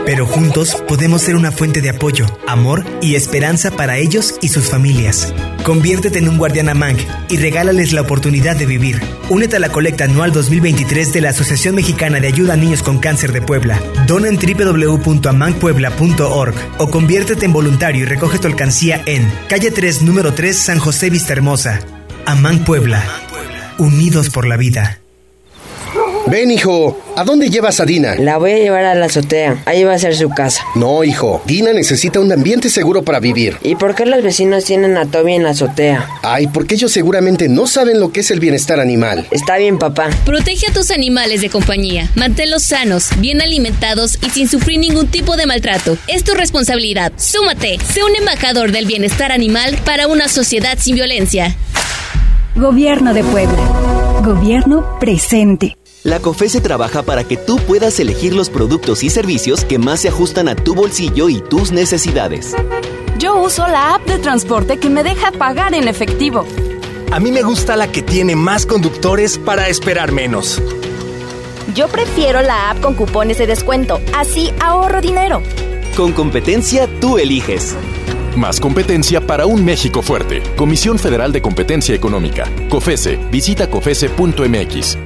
Pero juntos podemos ser una fuente de apoyo, amor y esperanza para ellos y sus familias. Conviértete en un guardián AMANG y regálales la oportunidad de vivir. Únete a la colecta anual 2023 de la Asociación Mexicana de Ayuda a Niños con Cáncer de Puebla. Dona en www.amangpuebla.org o conviértete en voluntario y recoge tu alcancía en calle 3, número 3, San José Vista Hermosa. Amán Puebla. Unidos por la vida. Ven, hijo. ¿A dónde llevas a Dina? La voy a llevar a la azotea. Ahí va a ser su casa. No, hijo. Dina necesita un ambiente seguro para vivir. ¿Y por qué los vecinos tienen a Toby en la azotea? Ay, porque ellos seguramente no saben lo que es el bienestar animal. Está bien, papá. Protege a tus animales de compañía. Manténlos sanos, bien alimentados y sin sufrir ningún tipo de maltrato. Es tu responsabilidad. Súmate. Sé un embajador del bienestar animal para una sociedad sin violencia. Gobierno de Puebla. Gobierno presente. La COFESE trabaja para que tú puedas elegir los productos y servicios que más se ajustan a tu bolsillo y tus necesidades. Yo uso la app de transporte que me deja pagar en efectivo. A mí me gusta la que tiene más conductores para esperar menos. Yo prefiero la app con cupones de descuento, así ahorro dinero. Con competencia tú eliges. Más competencia para un México fuerte. Comisión Federal de Competencia Económica. COFESE. Visita COFESE.mx.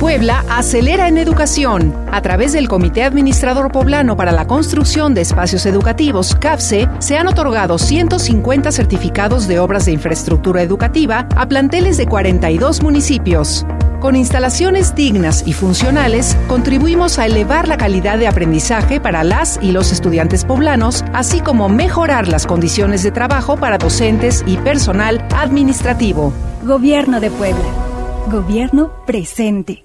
Puebla acelera en educación. A través del Comité Administrador Poblano para la Construcción de Espacios Educativos, CAPSE, se han otorgado 150 certificados de obras de infraestructura educativa a planteles de 42 municipios. Con instalaciones dignas y funcionales, contribuimos a elevar la calidad de aprendizaje para las y los estudiantes poblanos, así como mejorar las condiciones de trabajo para docentes y personal administrativo. Gobierno de Puebla. Gobierno presente.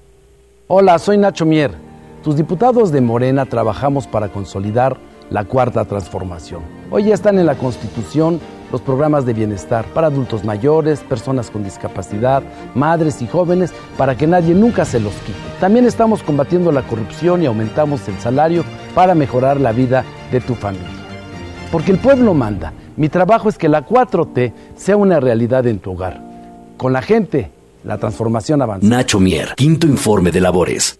Hola, soy Nacho Mier. Tus diputados de Morena trabajamos para consolidar la cuarta transformación. Hoy ya están en la Constitución los programas de bienestar para adultos mayores, personas con discapacidad, madres y jóvenes, para que nadie nunca se los quite. También estamos combatiendo la corrupción y aumentamos el salario para mejorar la vida de tu familia. Porque el pueblo manda. Mi trabajo es que la 4T sea una realidad en tu hogar. Con la gente la transformación avanza. Nacho Mier, quinto informe de labores.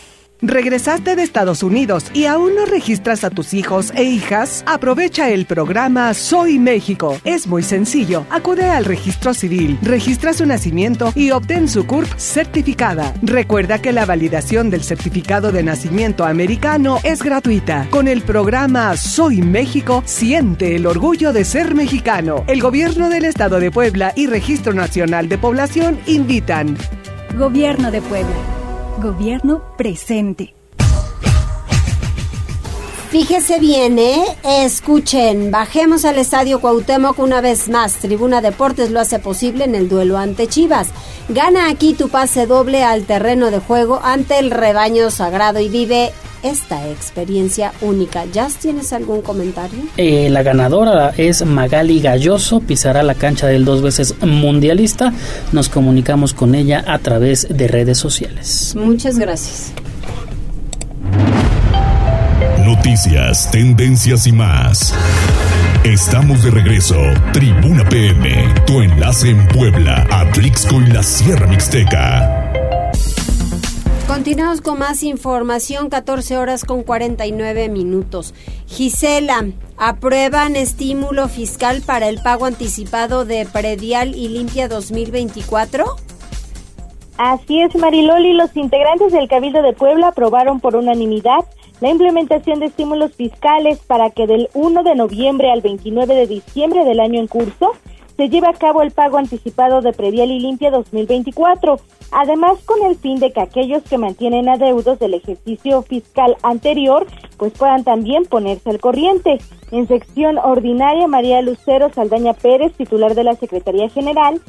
¿Regresaste de Estados Unidos y aún no registras a tus hijos e hijas? Aprovecha el programa Soy México. Es muy sencillo. Acude al registro civil, registra su nacimiento y obtén su CURP certificada. Recuerda que la validación del certificado de nacimiento americano es gratuita. Con el programa Soy México, siente el orgullo de ser mexicano. El gobierno del estado de Puebla y Registro Nacional de Población invitan. Gobierno de Puebla. Gobierno presente. Fíjese bien, ¿eh? Escuchen, bajemos al Estadio Cuauhtémoc una vez más. Tribuna Deportes lo hace posible en el duelo ante Chivas. Gana aquí tu pase doble al terreno de juego ante el rebaño sagrado y vive esta experiencia única. ¿Ya tienes algún comentario? Eh, la ganadora es Magali Galloso, pisará la cancha del dos veces mundialista. Nos comunicamos con ella a través de redes sociales. Muchas gracias. Noticias, tendencias y más. Estamos de regreso. Tribuna PM, tu enlace en Puebla, Atlixco y la Sierra Mixteca. Continuamos con más información, 14 horas con 49 minutos. Gisela, ¿aprueban estímulo fiscal para el pago anticipado de predial y limpia 2024? Así es, Mariloli. Los integrantes del Cabildo de Puebla aprobaron por unanimidad la implementación de estímulos fiscales para que del 1 de noviembre al 29 de diciembre del año en curso se lleve a cabo el pago anticipado de Predial y Limpia 2024, además con el fin de que aquellos que mantienen adeudos del ejercicio fiscal anterior pues puedan también ponerse al corriente. En sección ordinaria, María Lucero Saldaña Pérez, titular de la Secretaría General,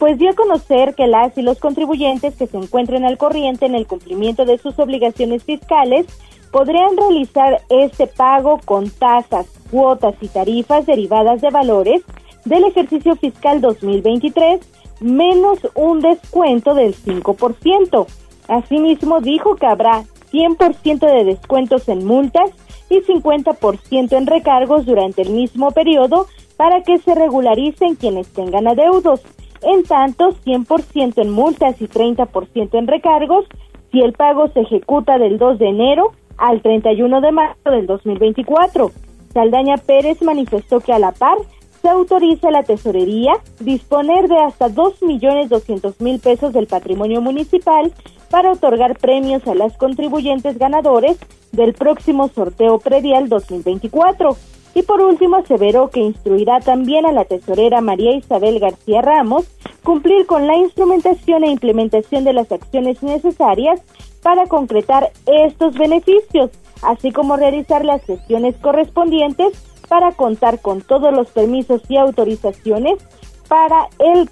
pues dio a conocer que las y los contribuyentes que se encuentren al corriente en el cumplimiento de sus obligaciones fiscales podrían realizar este pago con tasas, cuotas y tarifas derivadas de valores del ejercicio fiscal 2023 menos un descuento del 5%. Asimismo, dijo que habrá 100% de descuentos en multas y 50% en recargos durante el mismo periodo para que se regularicen quienes tengan adeudos. En tanto, 100% en multas y 30% en recargos si el pago se ejecuta del 2 de enero al 31 de marzo del 2024. Saldaña Pérez manifestó que a la par se autoriza a la tesorería disponer de hasta 2.200.000 pesos del patrimonio municipal para otorgar premios a las contribuyentes ganadores del próximo sorteo predial 2024. Y por último, aseveró que instruirá también a la tesorera María Isabel García Ramos cumplir con la instrumentación e implementación de las acciones necesarias para concretar estos beneficios, así como realizar las gestiones correspondientes para contar con todos los permisos y autorizaciones para el,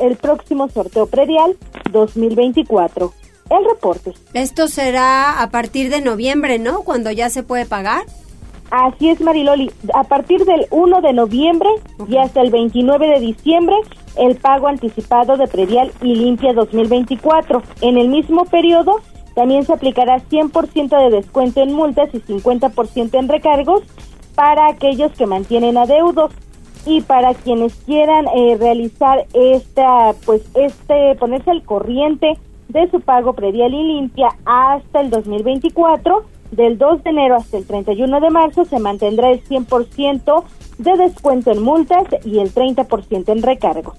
el próximo sorteo predial 2024. El reporte. Esto será a partir de noviembre, ¿no? Cuando ya se puede pagar. Así es, Mariloli. A partir del 1 de noviembre y hasta el 29 de diciembre, el pago anticipado de predial y limpia 2024. En el mismo periodo, también se aplicará 100% de descuento en multas y 50% en recargos para aquellos que mantienen adeudos y para quienes quieran eh, realizar esta, pues este, ponerse al corriente de su pago predial y limpia hasta el 2024, del 2 de enero hasta el 31 de marzo se mantendrá el 100% de descuento en multas y el 30% en recargos.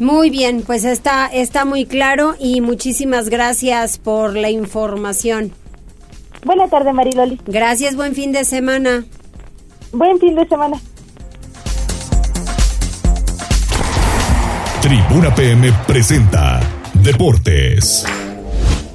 Muy bien, pues está, está muy claro y muchísimas gracias por la información. Buenas tardes, Mariloli. Gracias, buen fin de semana. Buen fin de semana. Tribuna PM presenta Deportes.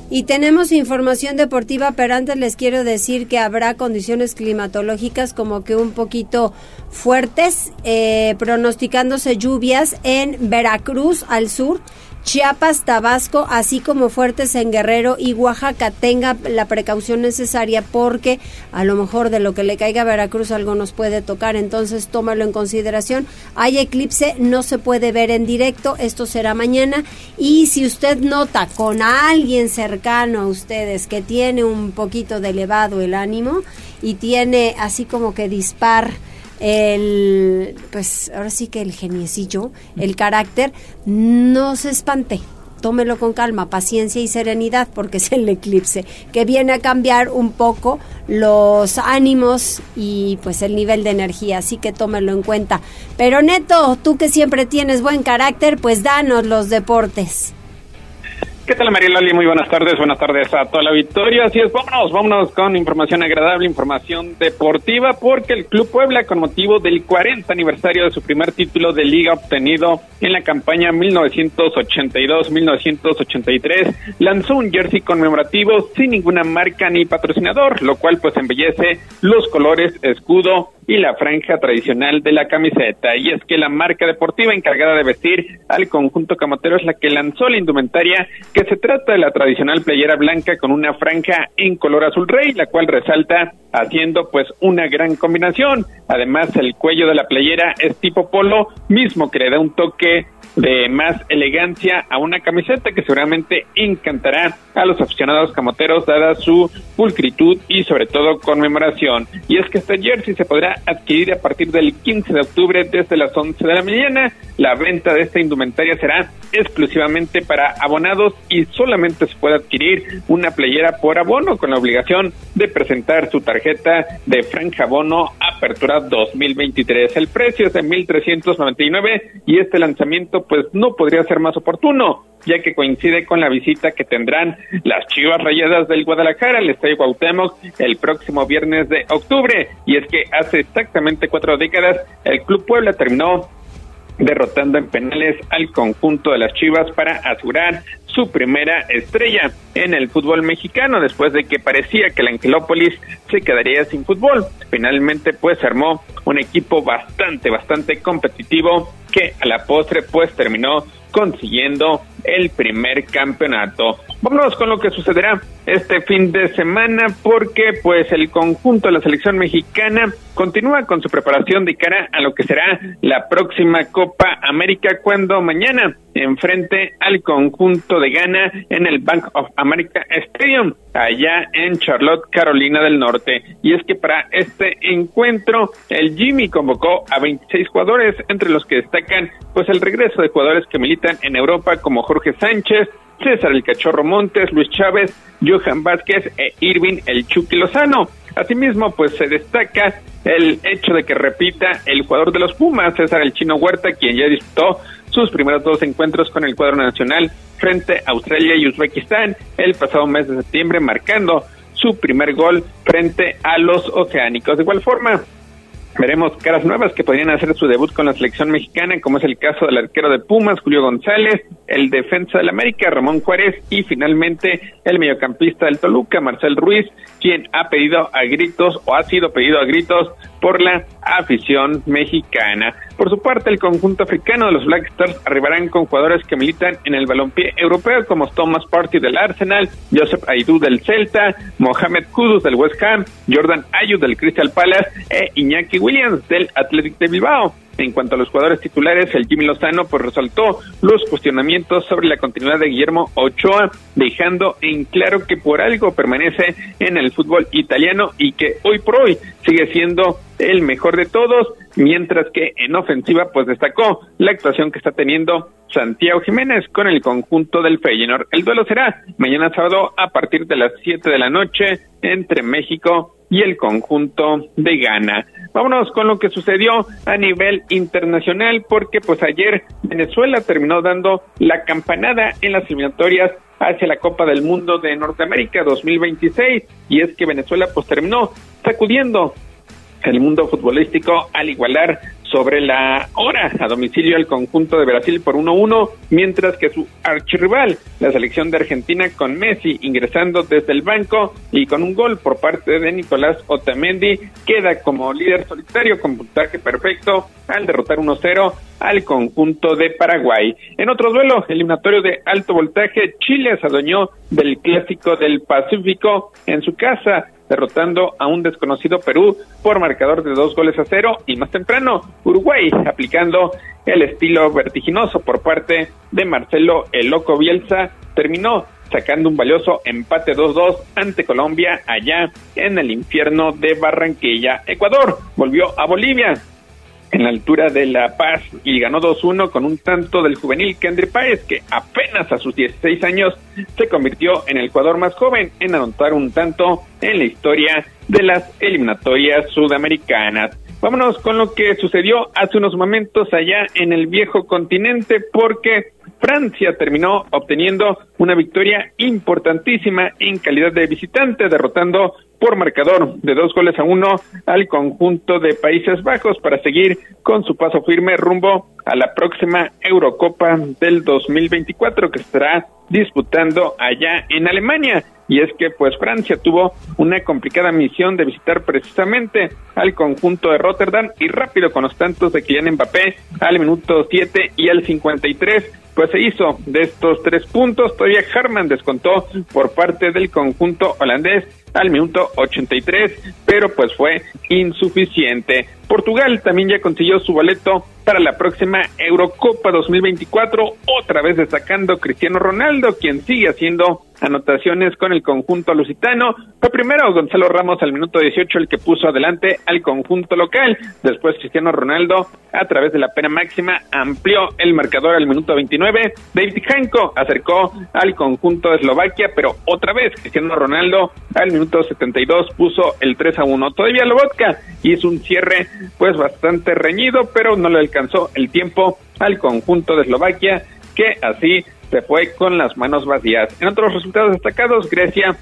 Y tenemos información deportiva, pero antes les quiero decir que habrá condiciones climatológicas como que un poquito fuertes, eh, pronosticándose lluvias en Veracruz al sur Chiapas, Tabasco, así como fuertes en Guerrero y Oaxaca. Tenga la precaución necesaria porque a lo mejor de lo que le caiga a Veracruz algo nos puede tocar, entonces tómalo en consideración. Hay eclipse, no se puede ver en directo, esto será mañana y si usted nota con alguien cercano a ustedes que tiene un poquito de elevado el ánimo y tiene así como que dispar el, pues ahora sí que el geniecillo, el carácter, no se espante. Tómelo con calma, paciencia y serenidad porque es el eclipse que viene a cambiar un poco los ánimos y pues el nivel de energía, así que tómelo en cuenta. Pero Neto, tú que siempre tienes buen carácter, pues danos los deportes. ¿Qué tal María Lali? Muy buenas tardes, buenas tardes a toda la victoria. Así es, vámonos, vámonos con información agradable, información deportiva, porque el Club Puebla, con motivo del 40 aniversario de su primer título de liga obtenido en la campaña 1982-1983, lanzó un jersey conmemorativo sin ninguna marca ni patrocinador, lo cual pues embellece los colores, escudo y la franja tradicional de la camiseta. Y es que la marca deportiva encargada de vestir al conjunto camotero es la que lanzó la indumentaria, que se trata de la tradicional playera blanca con una franja en color azul rey, la cual resalta haciendo pues una gran combinación. Además, el cuello de la playera es tipo polo, mismo que le da un toque de más elegancia a una camiseta que seguramente encantará a los aficionados camoteros dada su pulcritud y sobre todo conmemoración. Y es que este jersey se podrá adquirir a partir del 15 de octubre desde las 11 de la mañana. La venta de esta indumentaria será exclusivamente para abonados y solamente se puede adquirir una playera por abono con la obligación de presentar su tarjeta de franja bono apertura 2023. El precio es de 1.399 y este lanzamiento pues no podría ser más oportuno, ya que coincide con la visita que tendrán las Chivas Rayadas del Guadalajara al Estadio Cuauhtémoc el próximo viernes de octubre. Y es que hace exactamente cuatro décadas el Club Puebla terminó derrotando en penales al conjunto de las Chivas para asegurar su primera estrella en el fútbol mexicano después de que parecía que la Angelópolis se quedaría sin fútbol. Finalmente pues armó un equipo bastante, bastante competitivo que a la postre pues terminó consiguiendo el primer campeonato. Vámonos con lo que sucederá este fin de semana porque pues el conjunto de la selección mexicana continúa con su preparación de cara a lo que será la próxima Copa América cuando mañana enfrente al conjunto de Ghana en el Bank of America Stadium allá en Charlotte, Carolina del Norte. Y es que para este encuentro el Jimmy convocó a 26 jugadores entre los que destacan pues el regreso de jugadores que militan en Europa como Jorge Sánchez, César el Cachorro Montes, Luis Chávez, Johan Vázquez e Irving el Chucky Lozano. Asimismo, pues se destaca el hecho de que repita el jugador de los Pumas, César el Chino Huerta, quien ya disputó sus primeros dos encuentros con el cuadro nacional frente a Australia y Uzbekistán el pasado mes de septiembre, marcando su primer gol frente a los oceánicos. De igual forma, Veremos caras nuevas que podrían hacer su debut con la selección mexicana, como es el caso del arquero de Pumas, Julio González, el defensa del América, Ramón Juárez, y finalmente el mediocampista del Toluca, Marcel Ruiz, quien ha pedido a gritos o ha sido pedido a gritos por la afición mexicana. Por su parte, el conjunto africano de los Black Stars arribarán con jugadores que militan en el balompié europeo como Thomas Partey del Arsenal, Joseph Aidú del Celta, Mohamed Kudus del West Ham, Jordan Ayew del Crystal Palace e Iñaki Williams del Athletic de Bilbao. En cuanto a los jugadores titulares, el Jimmy Lozano pues resaltó los cuestionamientos sobre la continuidad de Guillermo Ochoa, dejando en claro que por algo permanece en el fútbol italiano y que hoy por hoy sigue siendo el mejor de todos, mientras que en ofensiva pues destacó la actuación que está teniendo Santiago Jiménez con el conjunto del Feyenoord. El duelo será mañana sábado a partir de las 7 de la noche entre México y el conjunto de Ghana. Vámonos con lo que sucedió a nivel internacional porque pues ayer Venezuela terminó dando la campanada en las eliminatorias hacia la Copa del Mundo de Norteamérica 2026 y es que Venezuela pues terminó sacudiendo el mundo futbolístico al igualar sobre la hora a domicilio al conjunto de Brasil por 1-1, mientras que su archirrival, la selección de Argentina con Messi ingresando desde el banco y con un gol por parte de Nicolás Otamendi, queda como líder solitario con puntaje perfecto al derrotar 1-0 al conjunto de Paraguay. En otro duelo, eliminatorio de alto voltaje, Chile se adueñó del clásico del Pacífico en su casa derrotando a un desconocido Perú por marcador de dos goles a cero y más temprano Uruguay aplicando el estilo vertiginoso por parte de Marcelo El Loco Bielsa terminó sacando un valioso empate 2-2 ante Colombia allá en el infierno de Barranquilla. Ecuador volvió a Bolivia en la altura de La Paz y ganó 2-1 con un tanto del juvenil Kendry Páez, que apenas a sus 16 años se convirtió en el jugador más joven en anotar un tanto en la historia de las eliminatorias sudamericanas. Vámonos con lo que sucedió hace unos momentos allá en el viejo continente, porque Francia terminó obteniendo una victoria importantísima en calidad de visitante, derrotando por marcador de dos goles a uno al conjunto de Países Bajos para seguir con su paso firme rumbo a la próxima Eurocopa del 2024 que estará disputando allá en Alemania. Y es que pues Francia tuvo una complicada misión de visitar precisamente al conjunto de Rotterdam y rápido con los tantos de Kylian Mbappé al minuto 7 y al 53 pues se hizo de estos tres puntos. Todavía Harman descontó por parte del conjunto holandés al minuto 83, pero pues fue insuficiente. Portugal también ya consiguió su boleto para la próxima Eurocopa 2024, otra vez destacando Cristiano Ronaldo, quien sigue haciendo anotaciones con el conjunto lusitano. Fue primero Gonzalo Ramos al minuto 18 el que puso adelante al conjunto local. Después Cristiano Ronaldo, a través de la pena máxima, amplió el marcador al minuto 29. David Janko acercó al conjunto de Eslovaquia, pero otra vez Cristiano Ronaldo al minuto 72 puso el 3 a 1. Todavía Lobotka hizo un cierre pues bastante reñido, pero no le alcanzó el tiempo al conjunto de Eslovaquia, que así se fue con las manos vacías. En otros resultados destacados, Grecia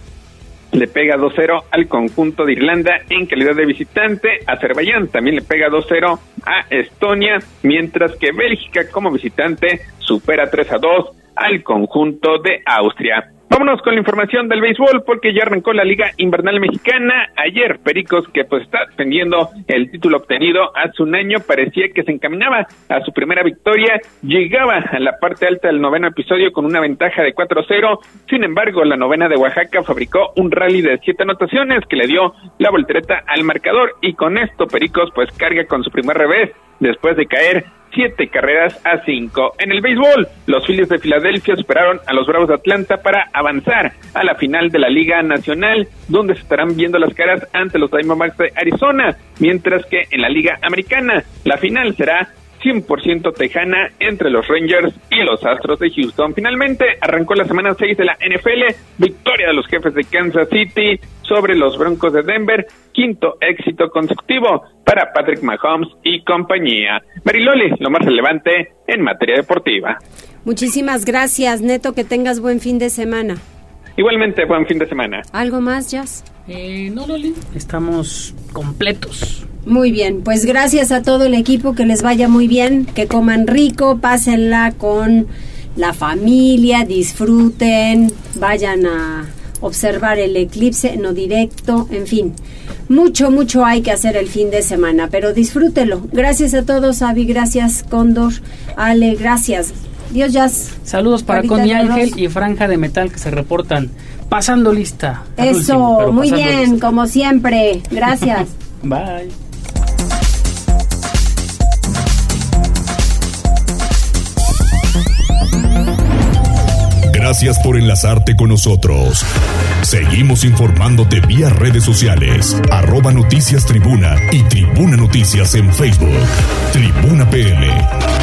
le pega 2-0 al conjunto de Irlanda en calidad de visitante. Azerbaiyán también le pega 2-0 a Estonia, mientras que Bélgica como visitante supera 3-2 al conjunto de Austria. Vámonos con la información del béisbol porque ya arrancó la Liga Invernal Mexicana. Ayer Pericos, que pues está defendiendo el título obtenido hace un año, parecía que se encaminaba a su primera victoria. Llegaba a la parte alta del noveno episodio con una ventaja de 4-0. Sin embargo, la novena de Oaxaca fabricó un rally de siete anotaciones que le dio la voltereta al marcador y con esto Pericos pues carga con su primer revés después de caer siete carreras a cinco. En el béisbol, los Phillies de Filadelfia superaron a los Bravos de Atlanta para avanzar a la final de la Liga Nacional, donde se estarán viendo las caras ante los Diamondbacks de Arizona, mientras que en la Liga Americana la final será 100% tejana entre los Rangers y los Astros de Houston. Finalmente arrancó la semana 6 de la NFL, victoria de los jefes de Kansas City sobre los Broncos de Denver, quinto éxito consecutivo para Patrick Mahomes y compañía. Mariloli, lo más relevante en materia deportiva. Muchísimas gracias, Neto, que tengas buen fin de semana. Igualmente, buen fin de semana. ¿Algo más, Jazz? Eh, no, Loli, estamos completos. Muy bien, pues gracias a todo el equipo, que les vaya muy bien, que coman rico, pásenla con la familia, disfruten, vayan a observar el eclipse, no directo, en fin. Mucho, mucho hay que hacer el fin de semana, pero disfrútelo. Gracias a todos, Avi, gracias, Cóndor, Ale, gracias. Dios Jazz. Saludos para Connie Ángel y Franja de Metal que se reportan. Pasando lista. Eso, muy bien, como siempre. Gracias. Bye. Gracias por enlazarte con nosotros. Seguimos informándote vía redes sociales, arroba noticias tribuna y tribuna noticias en Facebook. Tribuna PM.